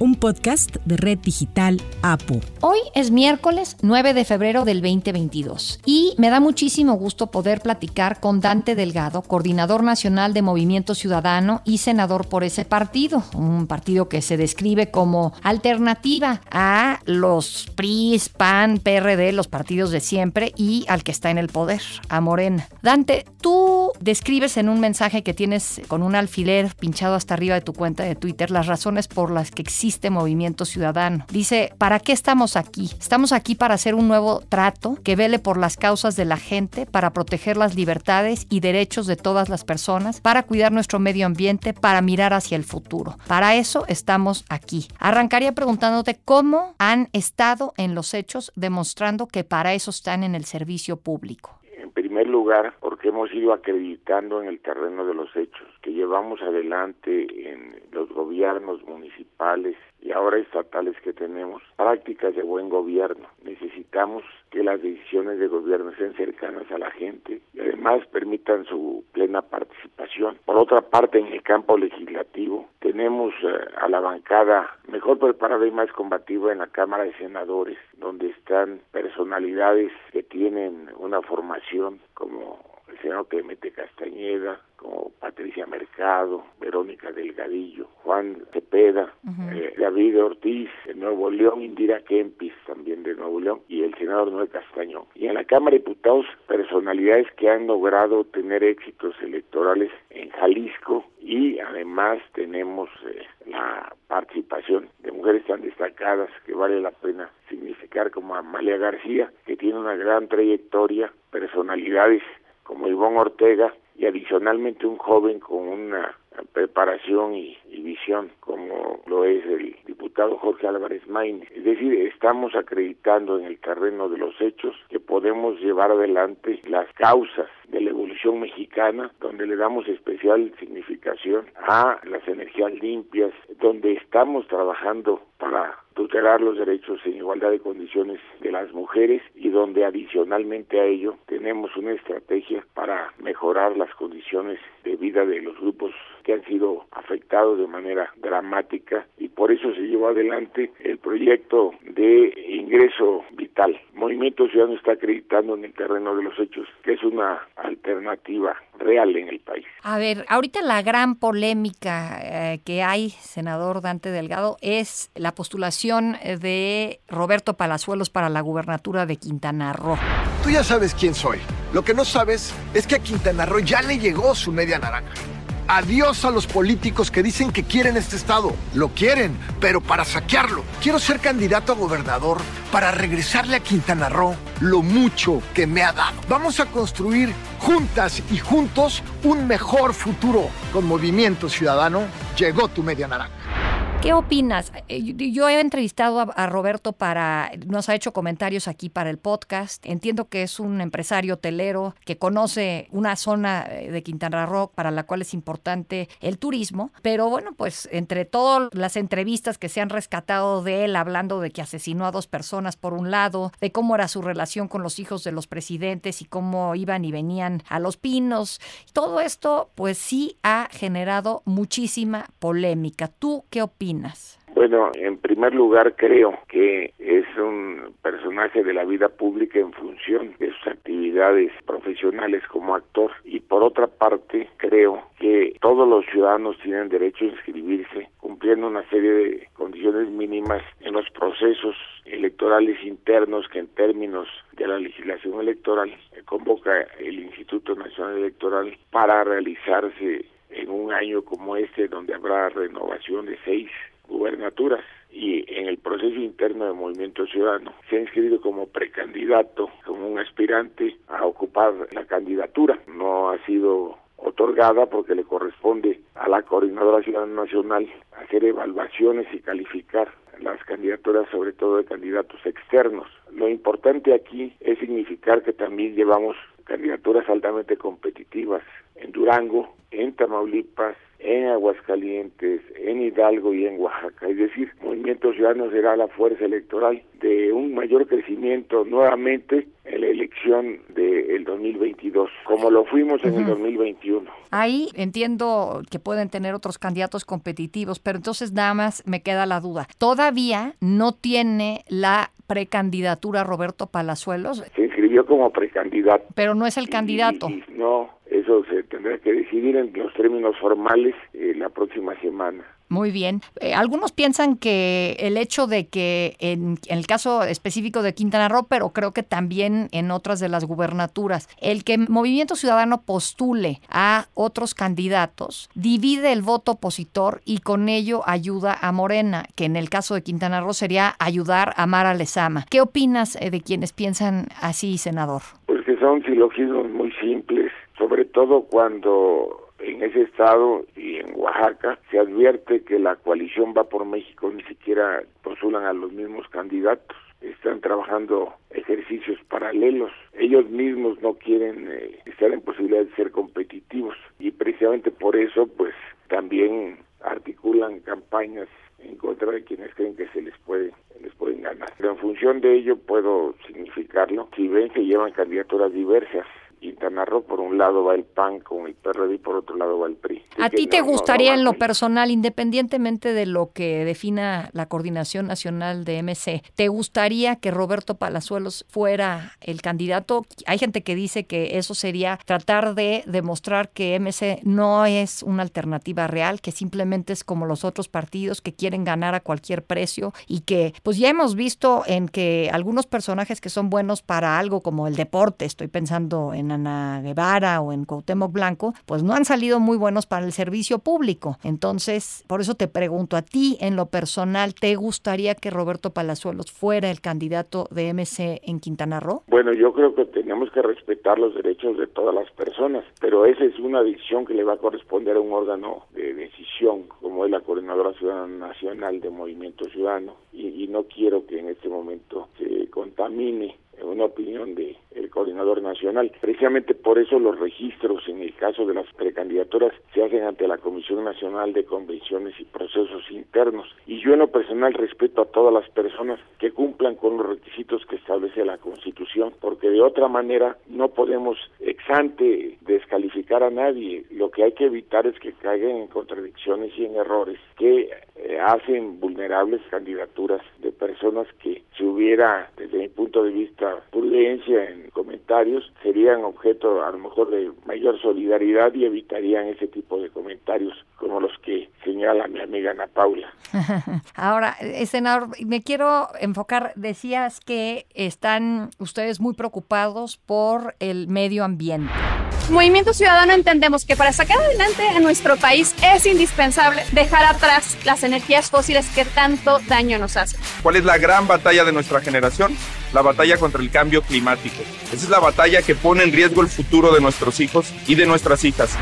un podcast de Red Digital APU. Hoy es miércoles 9 de febrero del 2022 y me da muchísimo gusto poder platicar con Dante Delgado, coordinador nacional de Movimiento Ciudadano y senador por ese partido, un partido que se describe como alternativa a los PRI, PAN, PRD, los partidos de siempre y al que está en el poder, a Morena. Dante, tú describes en un mensaje que tienes con un alfiler pinchado hasta arriba de tu cuenta de Twitter las razones por las que existe este movimiento ciudadano. Dice, ¿para qué estamos aquí? Estamos aquí para hacer un nuevo trato que vele por las causas de la gente, para proteger las libertades y derechos de todas las personas, para cuidar nuestro medio ambiente, para mirar hacia el futuro. Para eso estamos aquí. Arrancaría preguntándote cómo han estado en los hechos demostrando que para eso están en el servicio público. En primer lugar, porque hemos ido acreditando en el terreno de los hechos que llevamos adelante en los gobiernos municipales y ahora estatales que tenemos, prácticas de buen gobierno. Necesitamos que las decisiones de gobierno sean cercanas a la gente y además permitan su plena participación. Por otra parte, en el campo legislativo tenemos eh, a la bancada mejor preparada y más combativa en la Cámara de Senadores, donde están personalidades que tienen una formación como el senador Clemente Castañeda, como Patricia Mercado, Verónica Delgadillo, Juan Cepeda, eh, David Ortiz de Nuevo León, Indira Kempis también de Nuevo León y el senador Noé Castañón. Y en la Cámara de Diputados, personalidades que han logrado tener éxitos electorales en Jalisco y además tenemos eh, la participación de mujeres tan destacadas que vale la pena significar como Amalia García, que tiene una gran trayectoria, personalidades como Ivonne Ortega y adicionalmente un joven con una preparación y, visión como lo es el diputado Jorge Álvarez Maine. Es decir, estamos acreditando en el terreno de los hechos que podemos llevar adelante las causas de la evolución mexicana, donde le damos especial significación a las energías limpias, donde estamos trabajando para tutelar los derechos en igualdad de condiciones de las mujeres y donde adicionalmente a ello tenemos una estrategia para mejorar las condiciones de vida de los grupos que han sido afectados de manera dramática y por eso se llevó adelante el proyecto de ingreso vital. Movimiento Ciudadano está acreditando en el terreno de los hechos que es una alternativa real en el país. A ver, ahorita la gran polémica eh, que hay, senador Dante Delgado, es la postulación de Roberto Palazuelos para la gubernatura de Quintana Roo. Tú ya sabes quién soy. Lo que no sabes es que a Quintana Roo ya le llegó su media naranja. Adiós a los políticos que dicen que quieren este estado. Lo quieren, pero para saquearlo. Quiero ser candidato a gobernador para regresarle a Quintana Roo lo mucho que me ha dado. Vamos a construir juntas y juntos un mejor futuro. Con Movimiento Ciudadano llegó tu media naranja. ¿Qué opinas? Eh, yo he entrevistado a, Roberto para, nos ha hecho comentarios aquí para el podcast. Entiendo que es un empresario hotelero que conoce una zona eh, de Quintana Roo para la cual es importante el turismo. Pero bueno, pues entre todas las entrevistas que se han rescatado de él, hablando de que asesinó a dos personas por un lado, de cómo era su relación con los hijos de los presidentes y cómo iban y venían a los pinos, todo esto pues sí ha generado muchísima polémica. ¿Tú qué opinas? Bueno, en primer lugar creo que es un personaje de la vida pública en función de sus actividades profesionales como actor. Y por otra parte creo que todos los ciudadanos tienen derecho a inscribirse cumpliendo una serie de condiciones mínimas en los procesos electorales internos que en términos de la legislación electoral convoca el Instituto Nacional Electoral para realizarse en un año como este donde habrá renovación de seis gubernaturas y en el proceso interno del Movimiento Ciudadano se ha inscrito como precandidato, como un aspirante a ocupar la candidatura. No ha sido otorgada porque le corresponde a la Coordinadora Ciudadana Nacional hacer evaluaciones y calificar las candidaturas, sobre todo de candidatos externos. Lo importante aquí es significar que también llevamos candidaturas altamente competitivas en Durango, en Tamaulipas, en Aguascalientes, en Hidalgo y en Oaxaca. Es decir, Movimiento Ciudadano será la fuerza electoral de un mayor crecimiento nuevamente en la elección del 2022, como lo fuimos en el 2021. Ahí entiendo que pueden tener otros candidatos competitivos, pero entonces nada más me queda la duda. Todavía no tiene la precandidatura Roberto Palazuelos. Se inscribió como precandidato. Pero no es el candidato. no, eso se tendrá que decidir en los términos formales eh, la próxima semana. Muy bien. Eh, algunos piensan que el hecho de que en, el caso específico de Quintana Roo, pero creo que también en otras de las gubernaturas, el que Movimiento Ciudadano postule a otros candidatos divide el voto opositor y con ello ayuda a Morena, que en el caso de Quintana Roo sería ayudar a Mara Lezama. ¿Qué opinas eh, de quienes piensan así, senador? Pues que son silogismos muy simples, sobre todo cuando en ese estado y en Oaxaca se advierte que la coalición va por México ni siquiera postulan a los mismos candidatos están trabajando ejercicios paralelos. Ellos mismos no quieren eh, estar en posibilidad de ser competitivos y precisamente por eso pues también articulan campañas en contra de quienes creen que se les puede les pueden ganar. Pero en función de ello puedo significarlo. Si ven que llevan candidaturas diversas Quintana Roo, por un lado va el PAN con el PRD y por otro lado va el PRI. ¿A ti te gustaría en lo personal, independientemente de lo que defina la Coordinación Nacional de MC, te gustaría que Roberto Palazuelos fuera el candidato? Hay gente que dice que eso sería tratar de demostrar que MC no es una alternativa real, que simplemente es como los otros partidos que quieren ganar a cualquier precio y que pues ya hemos visto en que algunos personajes que son buenos para algo como el deporte, estoy pensando en Ana Guevara o en Cuauhtémoc Blanco, pues no han salido muy buenos para el servicio público. Entonces, por eso te pregunto a ti, en lo personal, ¿te gustaría que Roberto Palazuelos fuera el candidato de MC en Quintana Roo? Bueno, yo creo que tenemos que respetar los derechos de todas las personas, pero esa es una decisión que le va a corresponder a un órgano de decisión, como es la Coordinadora Ciudadana Nacional de Movimiento Ciudadano, y, y no quiero que en este momento se contamine una opinión de el coordinador nacional. Precisamente por eso los registros en el caso de las precandidaturas se hacen ante la Comisión Nacional de Convenciones y Procesos Internos. Y yo en lo personal respeto a todas las personas que cumplan con los requisitos que establece la Constitución, porque de otra manera no podemos ex ante descalificar a nadie. Lo que hay que evitar es que caigan en contradicciones y en errores que eh, hacen vulnerables candidaturas de personas que si hubiera, desde mi punto de vista, prudencia en comentarios, serían objeto a lo mejor de mayor solidaridad y evitarían ese tipo de comentarios como los que señala mi amiga Ana Paula. Ahora, eh, senador, me quiero enfocar, decías que están ustedes muy preocupados por el medio ambiente. Movimiento Ciudadano entendemos que para sacar adelante a nuestro país es indispensable dejar atrás las energías fósiles que tanto daño nos hacen. ¿Cuál es la gran batalla de nuestra generación? La batalla contra el cambio climático. Esa es la batalla que pone en riesgo el futuro de nuestros hijos y de nuestras hijas.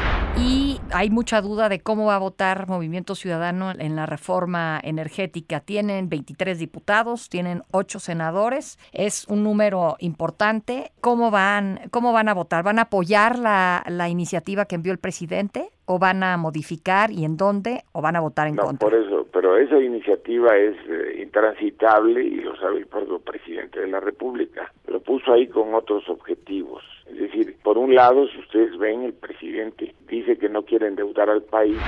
Hay mucha duda de cómo va a votar Movimiento Ciudadano en la reforma energética. Tienen 23 diputados, tienen 8 senadores, es un número importante. ¿Cómo van, cómo van a votar? ¿Van a apoyar la iniciativa que envió el presidente? O van a modificar y en dónde o van a votar en no, contra? Por eso, pero esa iniciativa es eh, intransitable y lo sabe el propio presidente de la República. Lo puso ahí con otros objetivos. Es decir, por un lado, si ustedes ven, el presidente dice que no quiere endeudar al país.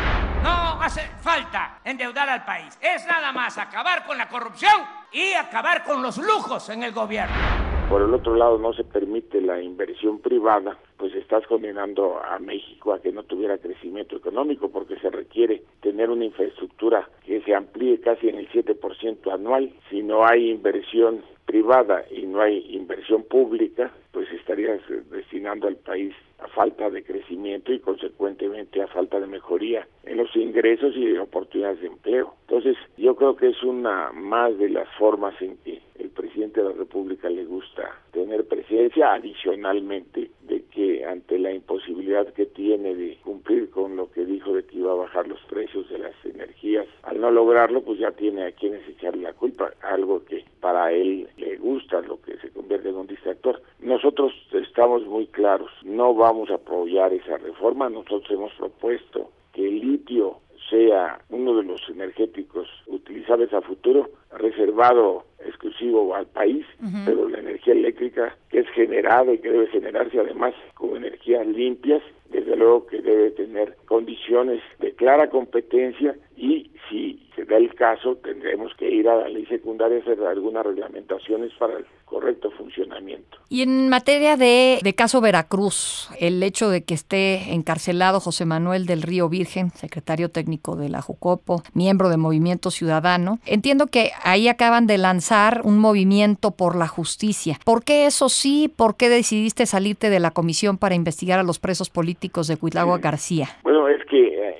No hace falta endeudar al país. Es nada más acabar con la corrupción y acabar con los lujos en el gobierno por el otro lado no se permite la inversión privada, pues estás condenando a México a que no tuviera crecimiento económico porque se requiere tener una infraestructura que se amplíe casi en el 7% anual. Si no hay inversión privada y no hay inversión pública, pues estarías destinando al país a falta de crecimiento y consecuentemente a falta de mejoría en los ingresos y oportunidades de empleo. Entonces, yo creo que es una más de las formas en que presidente de la República le gusta tener presencia, adicionalmente de que ante la imposibilidad que tiene de cumplir con lo que dijo de que iba a bajar los precios de las energías, al no lograrlo, pues ya tiene a quienes echarle la culpa, algo que para él le gusta, lo que se convierte en un distractor. Nosotros estamos muy claros, no vamos a apoyar esa reforma, nosotros hemos propuesto que el litio sea uno de los energéticos utilizables a futuro, reservado exclusivo al país, pero la energía eléctrica que es generada y que debe generarse además con energías limpias, desde luego que debe tener condiciones de clara competencia y si da el caso tendremos que ir a la ley secundaria a hacer algunas reglamentaciones para el correcto funcionamiento. Y en materia de, de caso Veracruz, el hecho de que esté encarcelado José Manuel del Río Virgen, secretario técnico de la Jucopo, miembro de Movimiento Ciudadano, entiendo que ahí acaban de lanzar un movimiento por la justicia. ¿Por qué eso sí? ¿Por qué decidiste salirte de la comisión para investigar a los presos políticos de Cuitlagua García? Bueno,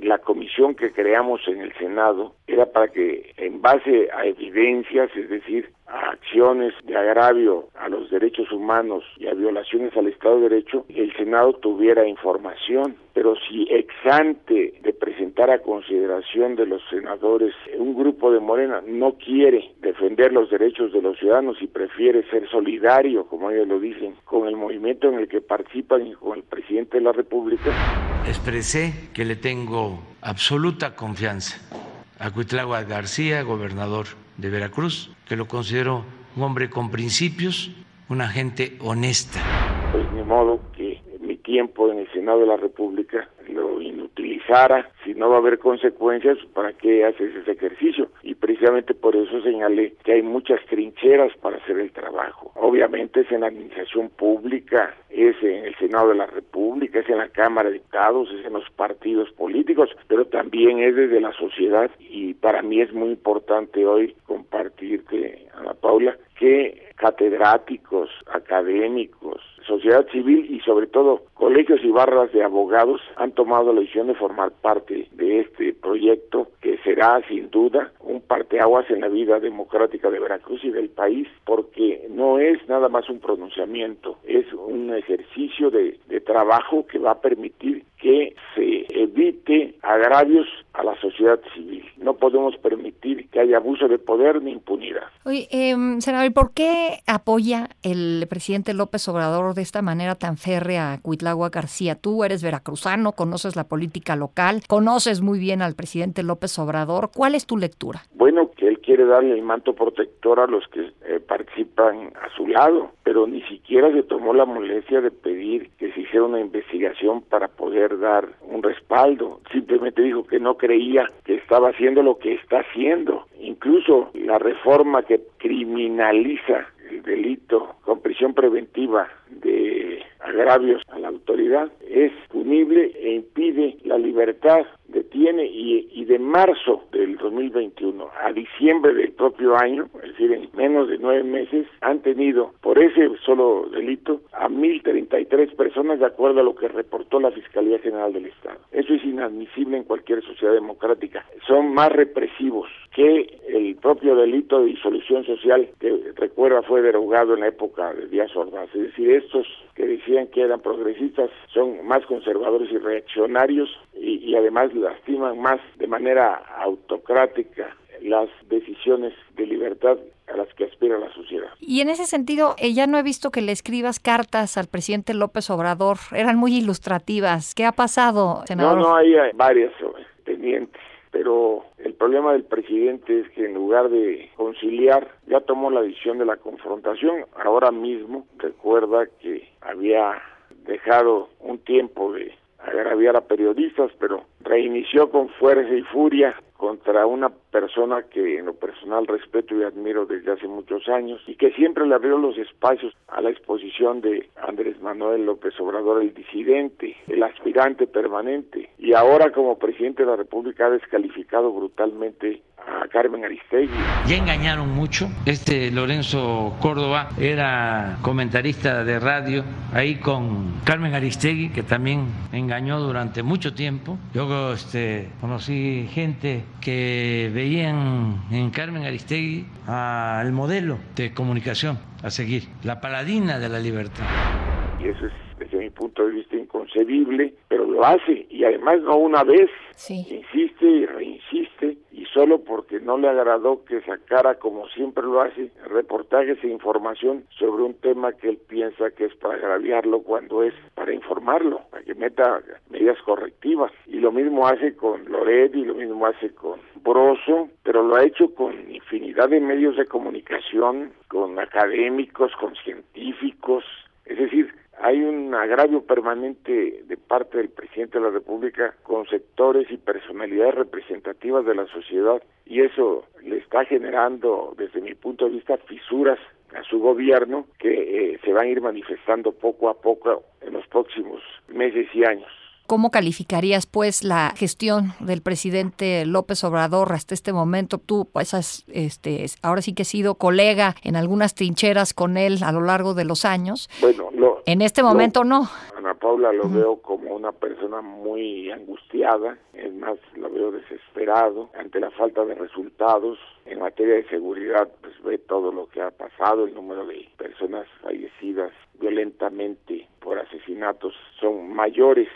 la comisión que creamos en el Senado era para que en base a evidencias, es decir, a acciones de agravio a los derechos humanos y a violaciones al Estado de Derecho, el Senado tuviera información. Pero si exante de presentar a consideración de los senadores un grupo de Morena no quiere defender los derechos de los ciudadanos y prefiere ser solidario, como ellos lo dicen, con el movimiento en el que participan y con el presidente de la República. Expresé que le tengo absoluta confianza a Cuitlagua García, gobernador de Veracruz, que lo considero un hombre con principios, una gente honesta. Pues ni modo que mi tiempo en el Senado de la República lo si no va a haber consecuencias, ¿para qué haces ese ejercicio? Y precisamente por eso señalé que hay muchas trincheras para hacer el trabajo. Obviamente es en la administración pública, es en el Senado de la República, es en la Cámara de Diputados, es en los partidos políticos, pero también es desde la sociedad y para mí es muy importante hoy compartirte, Ana Paula, que catedráticos, académicos, sociedad civil y sobre todo colegios y barras de abogados han tomado la decisión de formar parte de este proyecto que será sin duda un parteaguas en la vida democrática de Veracruz y del país porque no es nada más un pronunciamiento, es un ejercicio de, trabajo que va a permitir que se evite agravios a la sociedad civil. No podemos permitir que haya abuso de poder ni impunidad. Oye, eh, senador, ¿y por qué apoya el presidente López Obrador de esta manera tan férrea a Cuitlagua García? Tú eres veracruzano, conoces la política local, conoces muy bien al presidente López Obrador. ¿Cuál es tu lectura? Bueno, que quiere darle el manto protector a los que eh, participan a su lado, pero ni siquiera se tomó la molestia de pedir que se hiciera una investigación para poder dar un respaldo. Simplemente dijo que no creía que estaba haciendo lo que está haciendo. Incluso la reforma que criminaliza el delito con prisión preventiva de agravios a la autoridad es punible e impide la libertad, detiene y, de marzo del 2021 a diciembre del propio año, es decir, en menos de nueve meses, han tenido por ese solo delito a 1.033 personas de acuerdo a lo que reportó la Fiscalía General del Estado. Eso es inadmisible en cualquier sociedad democrática. Son más represivos que el propio delito de disolución social que recuerda fue derogado en la época de Díaz Ordaz. Es decir, estos que decían que eran progresistas son más conservadores y reaccionarios y, y además lastiman más de manera autocrática las decisiones de libertad a las que aspira la sociedad. Y en ese sentido, eh, ya no he visto que le escribas cartas al presidente López Obrador. Eran muy ilustrativas. ¿Qué ha pasado, senador? No, no, hay varias pendientes pero el problema del presidente es que en lugar de conciliar ya tomó la decisión de la confrontación. Ahora mismo recuerda que había dejado un tiempo de agraviar a periodistas, pero reinició con fuerza y furia contra una persona que en lo personal respeto y admiro desde hace muchos años y que siempre le abrió los espacios a la exposición de Andrés Manuel López Obrador, el disidente, el aspirante permanente. Y ahora como presidente de la República ha descalificado brutalmente a Carmen Aristegui. Ya engañaron mucho. Este Lorenzo Córdoba era comentarista de radio ahí con Carmen Aristegui, que también engañó durante mucho tiempo. Yo este, conocí gente que veían en Carmen Aristegui al modelo de comunicación a seguir, la paladina de la libertad. Y eso es, desde mi punto de vista, inconcebible, pero lo hace, y además no una vez, Sí. insiste y reinsiste, solo porque no le agradó que sacara, como siempre lo hace, reportajes e información sobre un tema que él piensa que es para agraviarlo cuando es para informarlo, para que meta medidas correctivas. Y lo mismo hace con Loret y lo mismo hace con Broso, pero lo ha hecho con infinidad de medios de comunicación, con académicos, con científicos, es decir, hay un agravio permanente de parte del presidente de la República con sectores y personalidades representativas de la sociedad y eso le está generando, desde mi punto de vista, fisuras a su gobierno que eh, se van a ir manifestando poco a poco en los próximos meses y años. ¿Cómo calificarías pues la gestión del presidente López Obrador hasta este momento? Tú pues has, este, ahora sí que has sido colega en algunas trincheras con él a lo largo de los años. Bueno, en este momento no. Ana Paula lo veo como una persona muy angustiada, es más, lo veo desesperado ante la falta de resultados. En materia de seguridad, pues ve todo lo que ha pasado, el número de personas fallecidas violentamente por asesinatos son mayores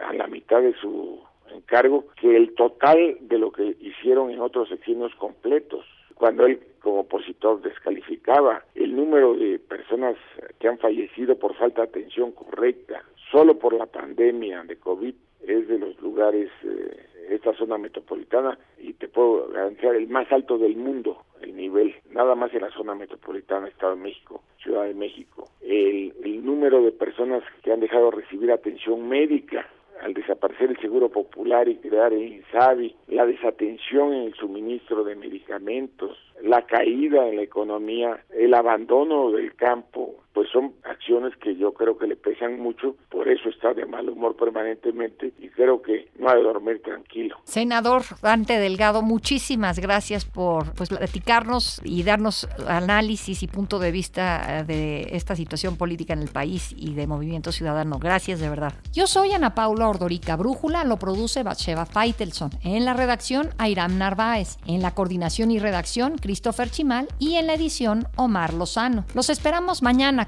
a la mitad de su encargo que el total de lo que hicieron en otros sexenios completos. Cuando él como opositor descalificaba el número de personas que han fallecido por falta de atención correcta, solo por la pandemia de COVID, es de los lugares, eh, esta zona metropolitana, y te puedo garantizar el más alto del mundo, el nivel, nada más en la zona metropolitana, Estado de México, Ciudad de México. El, el número de personas que han dejado de recibir atención médica al desaparecer el seguro popular y crear el INSABI, la desatención en el suministro de medicamentos, la caída en la economía, el abandono del campo, pues son acciones que yo creo que le pesan mucho, por eso está de mal humor permanentemente y creo que no ha de dormir tranquilo. Senador Dante Delgado, muchísimas gracias por pues platicarnos y darnos análisis y punto de vista eh, de esta situación política en el país y de Movimiento Ciudadano. Gracias de verdad. Yo soy Ana Paula Ordorica Brújula, lo produce Batsheva Feitelson. En la redacción, Airam Narváez. En la coordinación y redacción, Christopher Chimal. Y en la edición, Omar Lozano. Los esperamos mañana